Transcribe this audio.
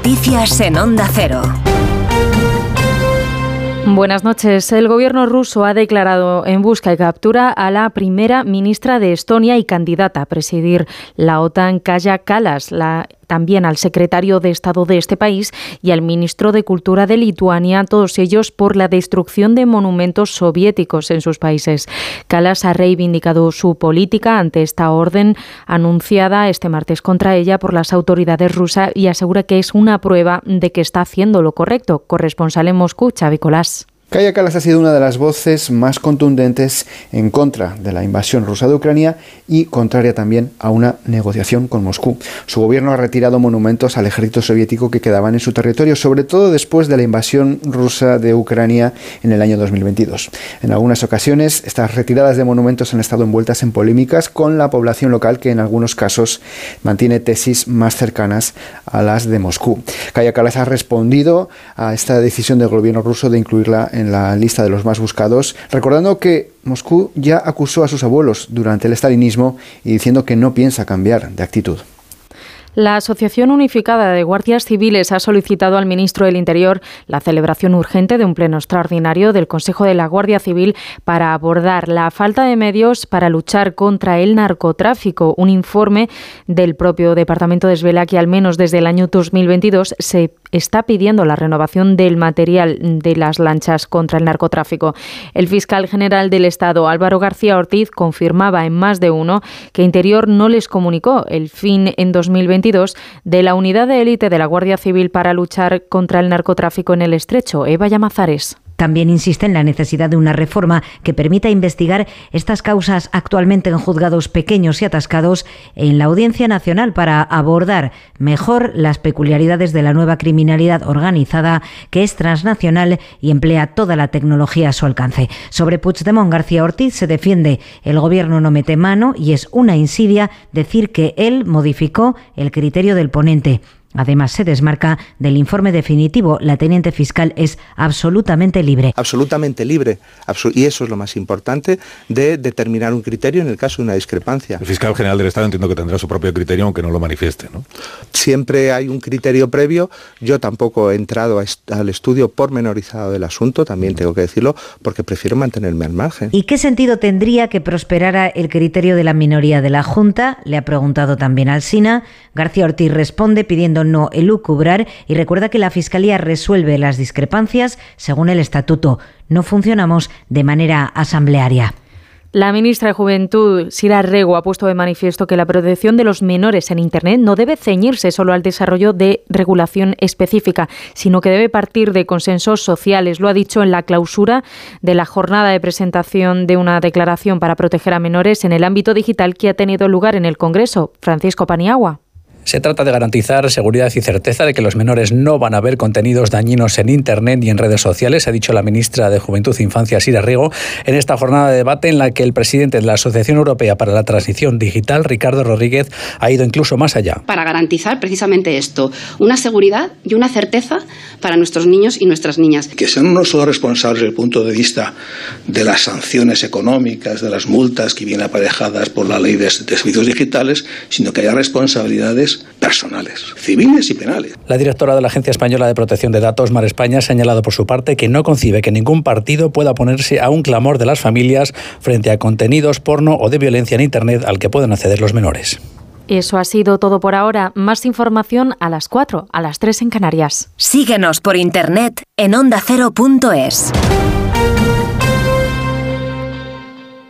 Noticias en Onda Cero. Buenas noches. El gobierno ruso ha declarado en busca y captura a la primera ministra de Estonia y candidata a presidir la OTAN, Kaya Kalas. La también al secretario de Estado de este país y al ministro de Cultura de Lituania, todos ellos por la destrucción de monumentos soviéticos en sus países. Kalas ha reivindicado su política ante esta orden anunciada este martes contra ella por las autoridades rusas y asegura que es una prueba de que está haciendo lo correcto. Corresponsal en Moscú, Xavi Colás. Kaya Kalas ha sido una de las voces más contundentes en contra de la invasión rusa de Ucrania y contraria también a una negociación con Moscú. Su gobierno ha retirado monumentos al ejército soviético que quedaban en su territorio, sobre todo después de la invasión rusa de Ucrania en el año 2022. En algunas ocasiones, estas retiradas de monumentos han estado envueltas en polémicas con la población local que en algunos casos mantiene tesis más cercanas a las de Moscú. Kaya Kalas ha respondido a esta decisión del gobierno ruso de incluirla en en la lista de los más buscados, recordando que Moscú ya acusó a sus abuelos durante el estalinismo y diciendo que no piensa cambiar de actitud. La Asociación Unificada de Guardias Civiles ha solicitado al ministro del Interior la celebración urgente de un pleno extraordinario del Consejo de la Guardia Civil para abordar la falta de medios para luchar contra el narcotráfico. Un informe del propio departamento desvela que al menos desde el año 2022 se está pidiendo la renovación del material de las lanchas contra el narcotráfico. El fiscal general del Estado, Álvaro García Ortiz, confirmaba en más de uno que Interior no les comunicó el fin en 2022 de la unidad de élite de la Guardia Civil para luchar contra el narcotráfico en el estrecho. Eva Llamazares. También insiste en la necesidad de una reforma que permita investigar estas causas actualmente en juzgados pequeños y atascados en la Audiencia Nacional para abordar mejor las peculiaridades de la nueva criminalidad organizada que es transnacional y emplea toda la tecnología a su alcance. Sobre Puigdemont García Ortiz se defiende el gobierno no mete mano y es una insidia decir que él modificó el criterio del ponente. Además, se desmarca del informe definitivo. La teniente fiscal es absolutamente libre. Absolutamente libre. y eso es lo más importante de determinar un criterio en el caso de una discrepancia. El fiscal general del Estado entiendo que tendrá su propio criterio aunque no lo manifieste. ¿no? Siempre hay un criterio previo. Yo tampoco he entrado al estudio pormenorizado del asunto, también tengo que decirlo, porque prefiero mantenerme al margen. ¿Y qué sentido tendría que prosperara el criterio de la minoría de la Junta? Le ha preguntado también al SINA. García Ortiz responde pidiendo no elucubrar y recuerda que la Fiscalía resuelve las discrepancias según el estatuto. No funcionamos de manera asamblearia. La ministra de Juventud, Sira Rego, ha puesto de manifiesto que la protección de los menores en Internet no debe ceñirse solo al desarrollo de regulación específica, sino que debe partir de consensos sociales. Lo ha dicho en la clausura de la jornada de presentación de una declaración para proteger a menores en el ámbito digital que ha tenido lugar en el Congreso. Francisco Paniagua. Se trata de garantizar seguridad y certeza de que los menores no van a ver contenidos dañinos en Internet y en redes sociales, ha dicho la ministra de Juventud e Infancia, Sira Riego, en esta jornada de debate en la que el presidente de la Asociación Europea para la Transición Digital, Ricardo Rodríguez, ha ido incluso más allá. Para garantizar precisamente esto, una seguridad y una certeza para nuestros niños y nuestras niñas. Que sean no solo responsables desde el punto de vista de las sanciones económicas, de las multas que vienen aparejadas por la ley de, de servicios digitales, sino que haya responsabilidades personales, civiles y penales. La directora de la Agencia Española de Protección de Datos, Mar España, ha señalado por su parte que no concibe que ningún partido pueda ponerse a un clamor de las familias frente a contenidos porno o de violencia en Internet al que pueden acceder los menores. Eso ha sido todo por ahora. Más información a las 4, a las 3 en Canarias. Síguenos por internet en ondacero.es.